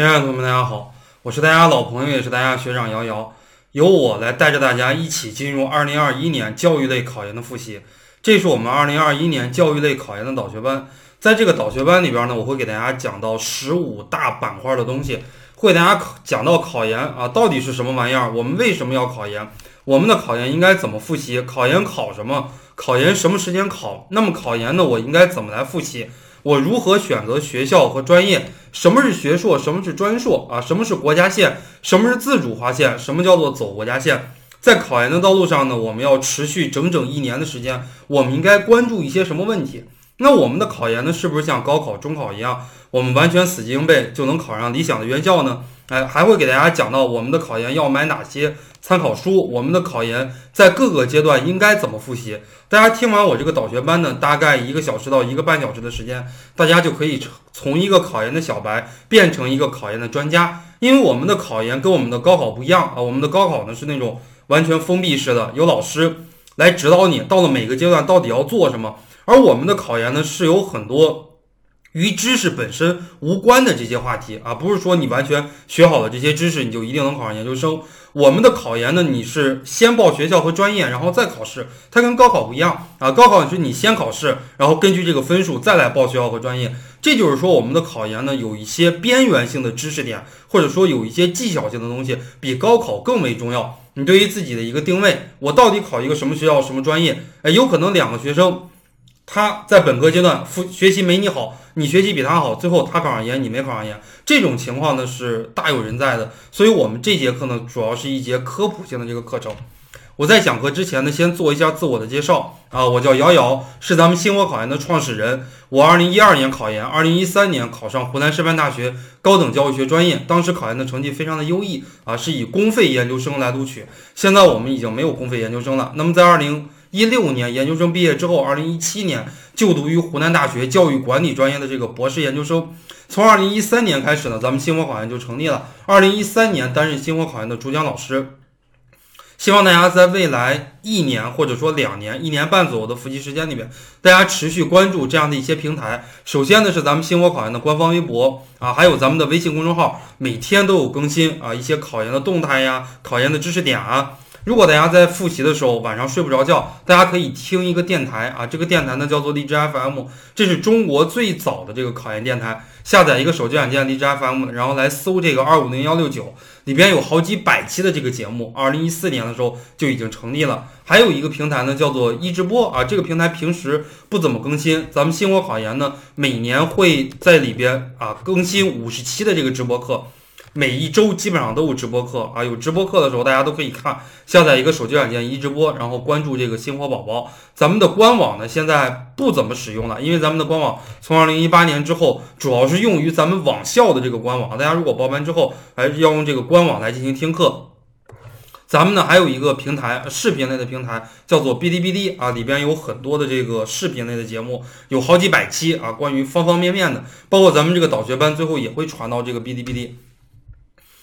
亲爱的同学们，大家好，我是大家老朋友，也是大家学长瑶瑶，由我来带着大家一起进入二零二一年教育类考研的复习。这是我们二零二一年教育类考研的导学班，在这个导学班里边呢，我会给大家讲到十五大板块的东西，会给大家考讲到考研啊到底是什么玩意儿，我们为什么要考研，我们的考研应该怎么复习，考研考什么，考研什么时间考，那么考研呢，我应该怎么来复习？我如何选择学校和专业？什么是学硕？什么是专硕？啊，什么是国家线？什么是自主划线？什么叫做走国家线？在考研的道路上呢，我们要持续整整一年的时间，我们应该关注一些什么问题？那我们的考研呢，是不是像高考、中考一样，我们完全死记硬背就能考上理想的院校呢？哎，还会给大家讲到我们的考研要买哪些参考书，我们的考研在各个阶段应该怎么复习。大家听完我这个导学班呢，大概一个小时到一个半小时的时间，大家就可以从一个考研的小白变成一个考研的专家。因为我们的考研跟我们的高考不一样啊，我们的高考呢是那种完全封闭式的，有老师来指导你，到了每个阶段到底要做什么。而我们的考研呢是有很多。与知识本身无关的这些话题啊，不是说你完全学好了这些知识，你就一定能考上研究生。我们的考研呢，你是先报学校和专业，然后再考试。它跟高考不一样啊，高考是你先考试，然后根据这个分数再来报学校和专业。这就是说，我们的考研呢，有一些边缘性的知识点，或者说有一些技巧性的东西，比高考更为重要。你对于自己的一个定位，我到底考一个什么学校、什么专业？哎，有可能两个学生。他在本科阶段复学习没你好，你学习比他好，最后他考上研，你没考上研，这种情况呢是大有人在的。所以，我们这节课呢，主要是一节科普性的这个课程。我在讲课之前呢，先做一下自我的介绍啊，我叫瑶瑶，是咱们星火考研的创始人。我二零一二年考研，二零一三年考上湖南师范大学高等教育学专业，当时考研的成绩非常的优异啊，是以公费研究生来录取。现在我们已经没有公费研究生了。那么在二零一六年研究生毕业之后，二零一七年就读于湖南大学教育管理专业的这个博士研究生。从二零一三年开始呢，咱们星火考研就成立了。二零一三年担任星火考研的主讲老师。希望大家在未来一年或者说两年、一年半左右的复习时间里面，大家持续关注这样的一些平台。首先呢是咱们星火考研的官方微博啊，还有咱们的微信公众号，每天都有更新啊，一些考研的动态呀、考研的知识点啊。如果大家在复习的时候晚上睡不着觉，大家可以听一个电台啊，这个电台呢叫做荔枝 FM，这是中国最早的这个考研电台。下载一个手机软件荔枝 FM，然后来搜这个二五零幺六九，里边有好几百期的这个节目。二零一四年的时候就已经成立了。还有一个平台呢叫做一直播啊，这个平台平时不怎么更新，咱们星火考研呢每年会在里边啊更新五十期的这个直播课。每一周基本上都有直播课啊，有直播课的时候大家都可以看。下载一个手机软件一直播，然后关注这个星火宝宝。咱们的官网呢现在不怎么使用了，因为咱们的官网从二零一八年之后主要是用于咱们网校的这个官网。大家如果报班之后还是要用这个官网来进行听课。咱们呢还有一个平台，视频类的平台叫做哔哩哔哩啊，里边有很多的这个视频类的节目，有好几百期啊，关于方方面面的，包括咱们这个导学班最后也会传到这个哔哩哔哩。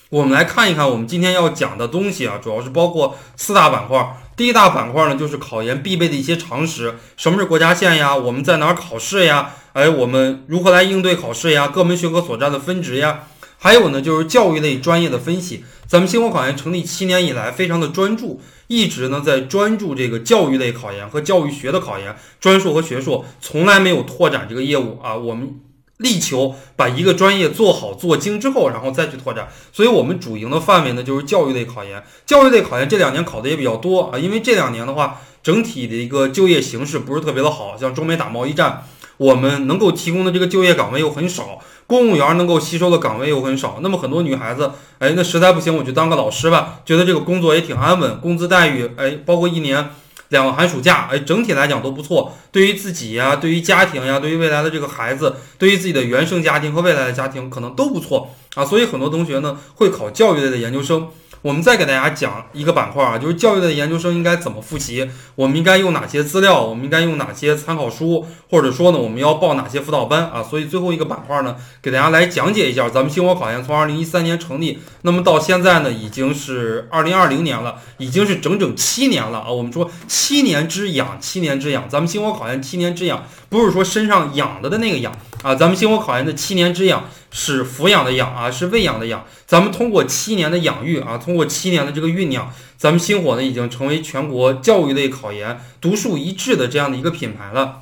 我们来看一看我们今天要讲的东西啊，主要是包括四大板块。第一大板块呢，就是考研必备的一些常识，什么是国家线呀？我们在哪儿考试呀？哎，我们如何来应对考试呀？各门学科所占的分值呀？还有呢，就是教育类专业的分析。咱们星火考研成立七年以来，非常的专注，一直呢在专注这个教育类考研和教育学的考研，专硕和学硕，从来没有拓展这个业务啊。我们。力求把一个专业做好做精之后，然后再去拓展。所以，我们主营的范围呢，就是教育类考研。教育类考研这两年考的也比较多啊，因为这两年的话，整体的一个就业形势不是特别的好，像中美打贸易战，我们能够提供的这个就业岗位又很少，公务员能够吸收的岗位又很少。那么，很多女孩子，哎，那实在不行，我就当个老师吧，觉得这个工作也挺安稳，工资待遇，哎，包括一年。两个寒暑假，哎，整体来讲都不错。对于自己呀，对于家庭呀，对于未来的这个孩子，对于自己的原生家庭和未来的家庭，可能都不错啊。所以很多同学呢会考教育类的研究生。我们再给大家讲一个板块啊，就是教育的研究生应该怎么复习，我们应该用哪些资料，我们应该用哪些参考书，或者说呢，我们要报哪些辅导班啊？所以最后一个板块呢，给大家来讲解一下咱们星火考研从二零一三年成立，那么到现在呢，已经是二零二零年了，已经是整整七年了啊。我们说七年之痒，七年之痒，咱们星火考研七年之痒，不是说身上痒的的那个痒啊，咱们星火考研的七年之痒。是抚养的养啊，是喂养的养。咱们通过七年的养育啊，通过七年的这个酝酿，咱们星火呢已经成为全国教育类考研独树一帜的这样的一个品牌了。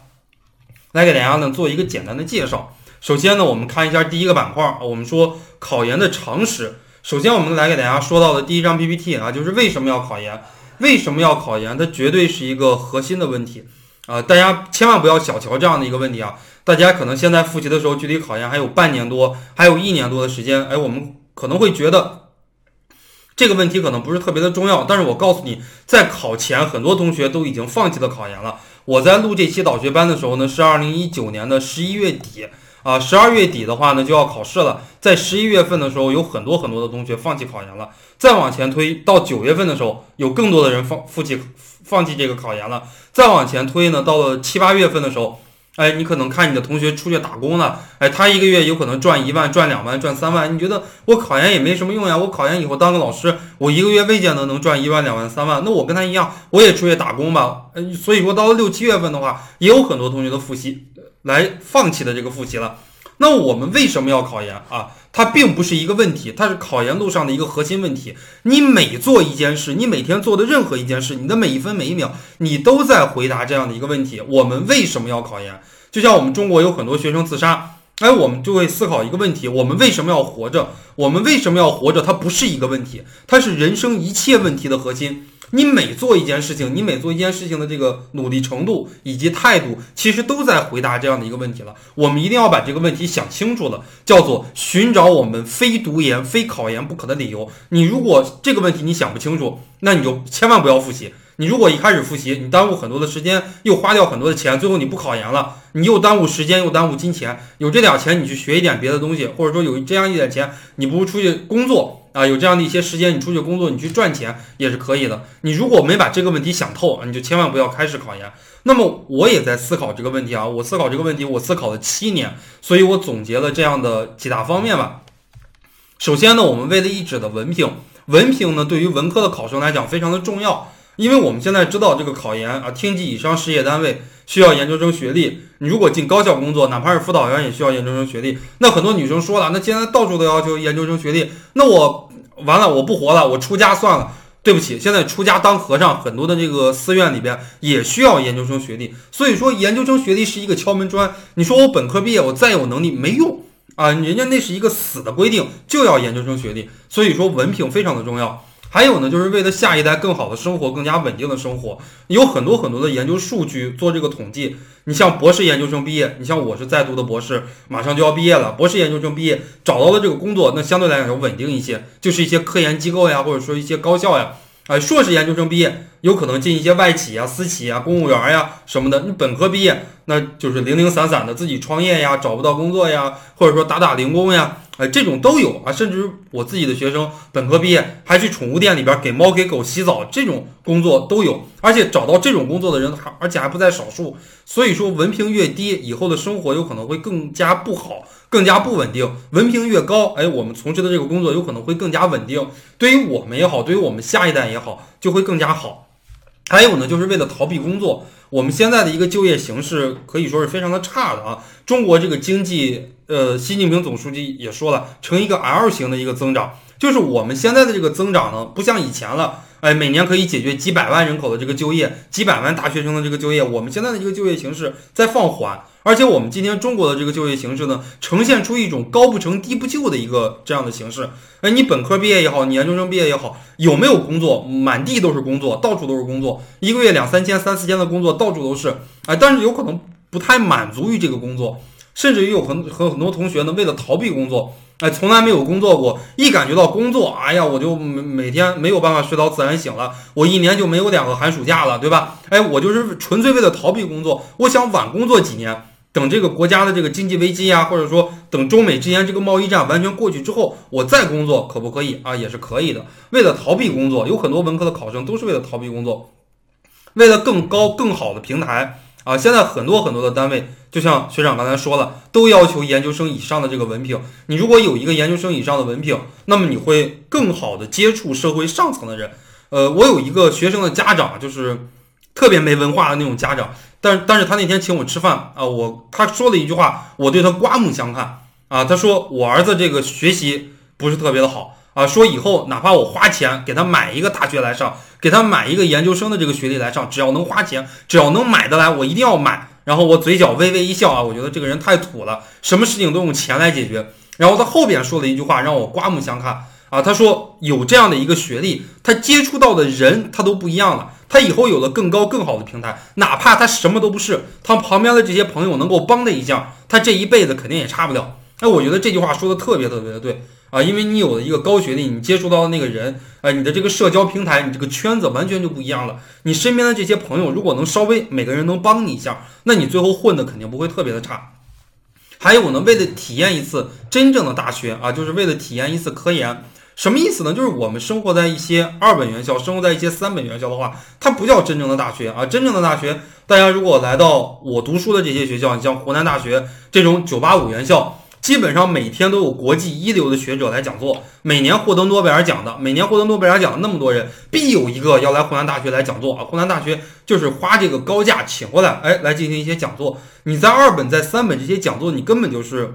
来给大家呢做一个简单的介绍。首先呢，我们看一下第一个板块啊，我们说考研的常识。首先我们来给大家说到的第一张 PPT 啊，就是为什么要考研？为什么要考研？它绝对是一个核心的问题啊！大家千万不要小瞧这样的一个问题啊！大家可能现在复习的时候，距离考研还有半年多，还有一年多的时间。哎，我们可能会觉得这个问题可能不是特别的重要。但是我告诉你，在考前，很多同学都已经放弃了考研了。我在录这期导学班的时候呢，是二零一九年的十一月底啊，十二月底的话呢就要考试了。在十一月份的时候，有很多很多的同学放弃考研了。再往前推到九月份的时候，有更多的人放放弃放弃这个考研了。再往前推呢，到了七八月份的时候。哎，你可能看你的同学出去打工了，哎，他一个月有可能赚一万、赚两万、赚三万。你觉得我考研也没什么用呀？我考研以后当个老师，我一个月未见得能赚一万、两万、三万。那我跟他一样，我也出去打工吧。嗯，所以说到了六七月份的话，也有很多同学的复习来放弃的这个复习了。那我们为什么要考研啊？它并不是一个问题，它是考研路上的一个核心问题。你每做一件事，你每天做的任何一件事，你的每一分每一秒，你都在回答这样的一个问题：我们为什么要考研？就像我们中国有很多学生自杀，哎，我们就会思考一个问题：我们为什么要活着？我们为什么要活着？它不是一个问题，它是人生一切问题的核心。你每做一件事情，你每做一件事情的这个努力程度以及态度，其实都在回答这样的一个问题了。我们一定要把这个问题想清楚了，叫做寻找我们非读研、非考研不可的理由。你如果这个问题你想不清楚，那你就千万不要复习。你如果一开始复习，你耽误很多的时间，又花掉很多的钱，最后你不考研了，你又耽误时间，又耽误金钱。有这点钱，你去学一点别的东西，或者说有这样一点钱，你不如出去工作啊。有这样的一些时间，你出去工作，你去赚钱也是可以的。你如果没把这个问题想透，你就千万不要开始考研。那么我也在思考这个问题啊，我思考这个问题，我思考了七年，所以我总结了这样的几大方面吧。首先呢，我们为了一纸的文凭，文凭呢对于文科的考生来讲非常的重要。因为我们现在知道这个考研啊，厅级以上事业单位需要研究生学历。你如果进高校工作，哪怕是辅导员也需要研究生学历。那很多女生说了，那现在到处都要求研究生学历，那我完了，我不活了，我出家算了。对不起，现在出家当和尚，很多的这个寺院里边也需要研究生学历。所以说，研究生学历是一个敲门砖。你说我本科毕业，我再有能力没用啊，人家那是一个死的规定，就要研究生学历。所以说，文凭非常的重要。还有呢，就是为了下一代更好的生活，更加稳定的生活，有很多很多的研究数据做这个统计。你像博士研究生毕业，你像我是在读的博士，马上就要毕业了。博士研究生毕业找到了这个工作，那相对来讲要稳定一些，就是一些科研机构呀，或者说一些高校呀。哎，硕士研究生毕业有可能进一些外企呀、私企呀、公务员呀什么的。你本科毕业，那就是零零散散的自己创业呀，找不到工作呀，或者说打打零工呀。哎，这种都有啊，甚至我自己的学生本科毕业还去宠物店里边给猫给狗洗澡，这种工作都有，而且找到这种工作的人还而且还不在少数。所以说，文凭越低，以后的生活有可能会更加不好，更加不稳定；文凭越高，哎，我们从事的这个工作有可能会更加稳定，对于我们也好，对于我们下一代也好，就会更加好。还有呢，就是为了逃避工作，我们现在的一个就业形势可以说是非常的差的啊。中国这个经济。呃，习近平总书记也说了，呈一个 L 型的一个增长，就是我们现在的这个增长呢，不像以前了，哎，每年可以解决几百万人口的这个就业，几百万大学生的这个就业，我们现在的这个就业形势在放缓，而且我们今天中国的这个就业形势呢，呈现出一种高不成低不就的一个这样的形式，哎，你本科毕业也好，你研究生毕业也好，有没有工作？满地都是工作，到处都是工作，一个月两三千、三四千的工作到处都是，哎，但是有可能不太满足于这个工作。甚至于有很很很多同学呢，为了逃避工作，哎，从来没有工作过，一感觉到工作，哎呀，我就每每天没有办法睡到自然醒了，我一年就没有两个寒暑假了，对吧？哎，我就是纯粹为了逃避工作，我想晚工作几年，等这个国家的这个经济危机啊，或者说等中美之间这个贸易战完全过去之后，我再工作可不可以啊？也是可以的。为了逃避工作，有很多文科的考生都是为了逃避工作，为了更高更好的平台啊。现在很多很多的单位，就像学长刚才说了，都要求研究生以上的这个文凭。你如果有一个研究生以上的文凭，那么你会更好的接触社会上层的人。呃，我有一个学生的家长，就是特别没文化的那种家长。但但是他那天请我吃饭啊，我他说了一句话，我对他刮目相看啊。他说我儿子这个学习不是特别的好啊，说以后哪怕我花钱给他买一个大学来上，给他买一个研究生的这个学历来上，只要能花钱，只要能买得来，我一定要买。然后我嘴角微微一笑啊，我觉得这个人太土了，什么事情都用钱来解决。然后他后边说了一句话，让我刮目相看啊。他说有这样的一个学历，他接触到的人他都不一样了。他以后有了更高更好的平台，哪怕他什么都不是，他旁边的这些朋友能够帮他一下，他这一辈子肯定也差不了。哎，我觉得这句话说的特别特别的对啊，因为你有了一个高学历，你接触到的那个人，啊，你的这个社交平台，你这个圈子完全就不一样了。你身边的这些朋友，如果能稍微每个人能帮你一下，那你最后混的肯定不会特别的差。还有呢，为了体验一次真正的大学啊，就是为了体验一次科研。什么意思呢？就是我们生活在一些二本院校，生活在一些三本院校的话，它不叫真正的大学啊。真正的大学，大家如果来到我读书的这些学校，你像湖南大学这种九八五院校，基本上每天都有国际一流的学者来讲座。每年获得诺贝尔奖的，每年获得诺贝尔奖的那么多人，必有一个要来湖南大学来讲座啊。湖南大学就是花这个高价请过来，哎，来进行一些讲座。你在二本、在三本这些讲座，你根本就是，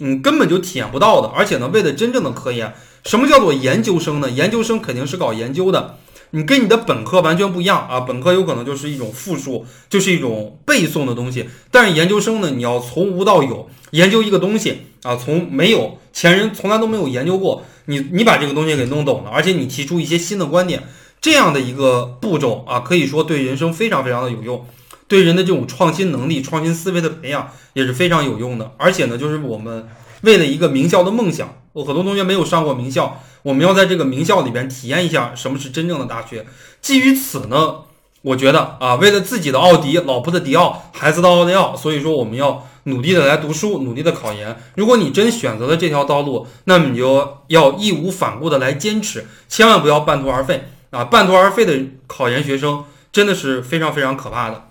嗯，根本就体验不到的。而且呢，为了真正的科研。什么叫做研究生呢？研究生肯定是搞研究的，你跟你的本科完全不一样啊！本科有可能就是一种复述，就是一种背诵的东西。但是研究生呢，你要从无到有研究一个东西啊，从没有前人从来都没有研究过，你你把这个东西给弄懂了，而且你提出一些新的观点，这样的一个步骤啊，可以说对人生非常非常的有用，对人的这种创新能力、创新思维的培养也是非常有用的。而且呢，就是我们。为了一个名校的梦想，我很多同学没有上过名校，我们要在这个名校里边体验一下什么是真正的大学。基于此呢，我觉得啊，为了自己的奥迪、老婆的迪奥、孩子的奥利奥，所以说我们要努力的来读书，努力的考研。如果你真选择了这条道路，那么你就要义无反顾的来坚持，千万不要半途而废啊！半途而废的考研学生真的是非常非常可怕的。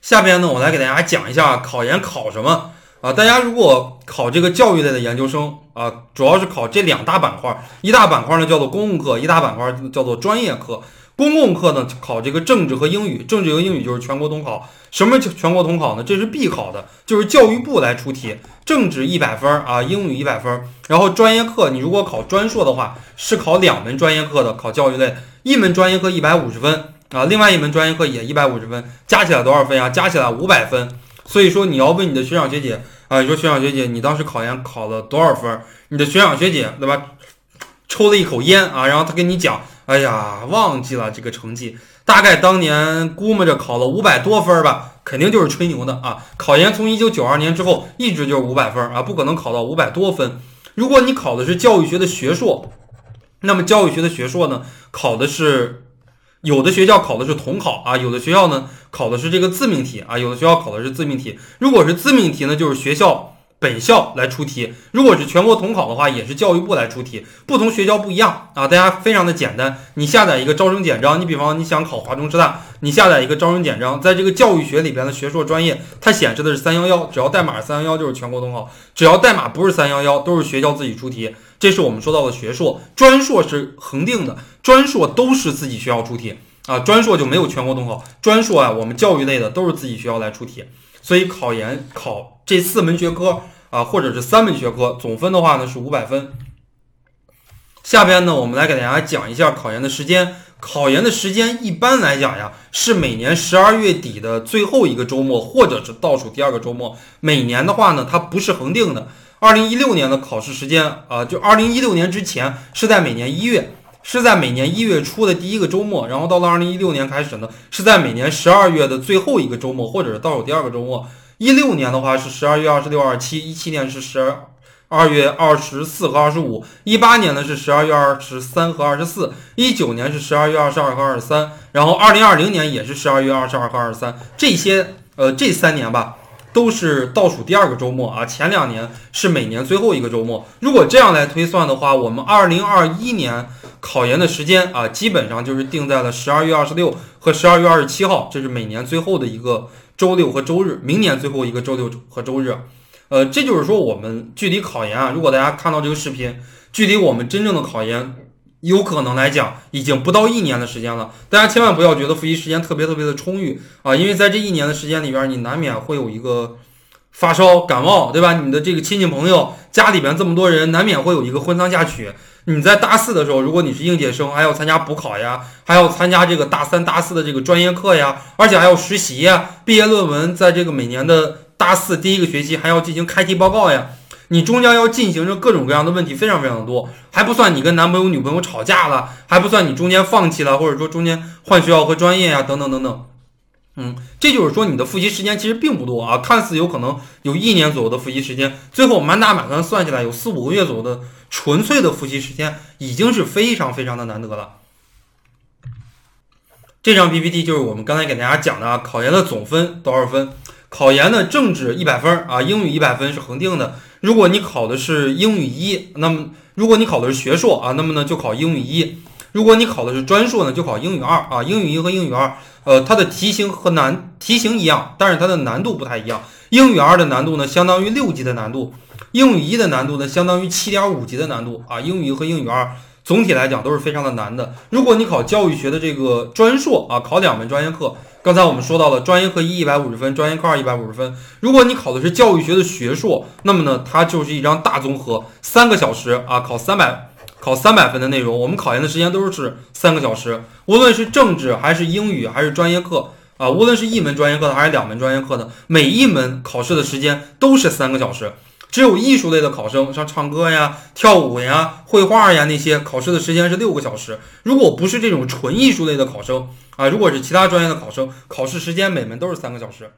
下边呢，我来给大家讲一下考研考什么。啊，大家如果考这个教育类的研究生啊，主要是考这两大板块，一大板块呢叫做公共课，一大板块叫做专业课。公共课呢考这个政治和英语，政治和英语就是全国统考。什么全国统考呢？这是必考的，就是教育部来出题。政治一百分啊，英语一百分。然后专业课，你如果考专硕的话，是考两门专业课的，考教育类，一门专业课一百五十分啊，另外一门专业课也一百五十分，加起来多少分呀？加起来五百分。所以说你要问你的学长学姐啊，你说学长学姐，你当时考研考了多少分？你的学长学姐对吧？抽了一口烟啊，然后他跟你讲，哎呀，忘记了这个成绩，大概当年估摸着考了五百多分吧，肯定就是吹牛的啊。考研从一九九二年之后一直就是五百分啊，不可能考到五百多分。如果你考的是教育学的学硕，那么教育学的学硕呢，考的是。有的学校考的是统考啊，有的学校呢考的是这个自命题啊，有的学校考的是自命题。如果是自命题呢，就是学校本校来出题；如果是全国统考的话，也是教育部来出题。不同学校不一样啊，大家非常的简单。你下载一个招生简章，你比方你想考华中师大，你下载一个招生简章，在这个教育学里边的学硕专业，它显示的是三幺幺，只要代码三幺幺就是全国统考，只要代码不是三幺幺都是学校自己出题。这是我们说到的学硕，专硕是恒定的，专硕都是自己学校出题啊，专硕就没有全国统考，专硕啊，我们教育类的都是自己学校来出题，所以考研考这四门学科啊，或者是三门学科，总分的话呢是五百分。下边呢，我们来给大家讲一下考研的时间，考研的时间一般来讲呀，是每年十二月底的最后一个周末，或者是倒数第二个周末，每年的话呢，它不是恒定的。二零一六年的考试时间啊，就二零一六年之前是在每年一月，是在每年一月初的第一个周末，然后到了二零一六年开始呢，是在每年十二月的最后一个周末，或者是倒数第二个周末。一六年的话是十二月二十六、二十七，一七年是十二二月二十四和二十五，一八年呢是十二月二十三和二十四，一九年是十二月二十二和二十三，然后二零二零年也是十二月二十二和二十三，这些。呃，这三年吧，都是倒数第二个周末啊，前两年是每年最后一个周末。如果这样来推算的话，我们二零二一年考研的时间啊，基本上就是定在了十二月二十六和十二月二十七号，这是每年最后的一个周六和周日，明年最后一个周六和周日。呃，这就是说，我们距离考研啊，如果大家看到这个视频，距离我们真正的考研，有可能来讲，已经不到一年的时间了。大家千万不要觉得复习时间特别特别的充裕啊，因为在这一年的时间里边，你难免会有一个发烧、感冒，对吧？你的这个亲戚朋友家里边这么多人，难免会有一个婚丧嫁娶。你在大四的时候，如果你是应届生，还要参加补考呀，还要参加这个大三、大四的这个专业课呀，而且还要实习呀，毕业论文在这个每年的。大四第一个学期还要进行开题报告呀，你终将要进行着各种各样的问题，非常非常的多，还不算你跟男朋友、女朋友吵架了，还不算你中间放弃了，或者说中间换学校和专业呀，等等等等。嗯，这就是说你的复习时间其实并不多啊，看似有可能有一年左右的复习时间，最后满打满算算下来有四五个月左右的纯粹的复习时间，已经是非常非常的难得了。这张 PPT 就是我们刚才给大家讲的啊，考研的总分多少分？考研的政治一百分啊，英语一百分是恒定的。如果你考的是英语一，那么如果你考的是学硕啊，那么呢就考英语一；如果你考的是专硕呢，就考英语二啊。英语一和英语二，呃，它的题型和难题型一样，但是它的难度不太一样。英语二的难度呢，相当于六级的难度；英语一的难度呢，相当于七点五级的难度啊。英语一和英语二总体来讲都是非常的难的。如果你考教育学的这个专硕啊，考两门专业课。刚才我们说到了专业课一一百五十分，专业课二一百五十分。如果你考的是教育学的学硕，那么呢，它就是一张大综合，三个小时啊，考三百，考三百分的内容。我们考研的时间都是三个小时，无论是政治还是英语还是专业课啊，无论是一门专业课的还是两门专业课的，每一门考试的时间都是三个小时。只有艺术类的考生，像唱歌呀、跳舞呀、绘画呀那些，考试的时间是六个小时。如果不是这种纯艺术类的考生啊，如果是其他专业的考生，考试时间每门都是三个小时。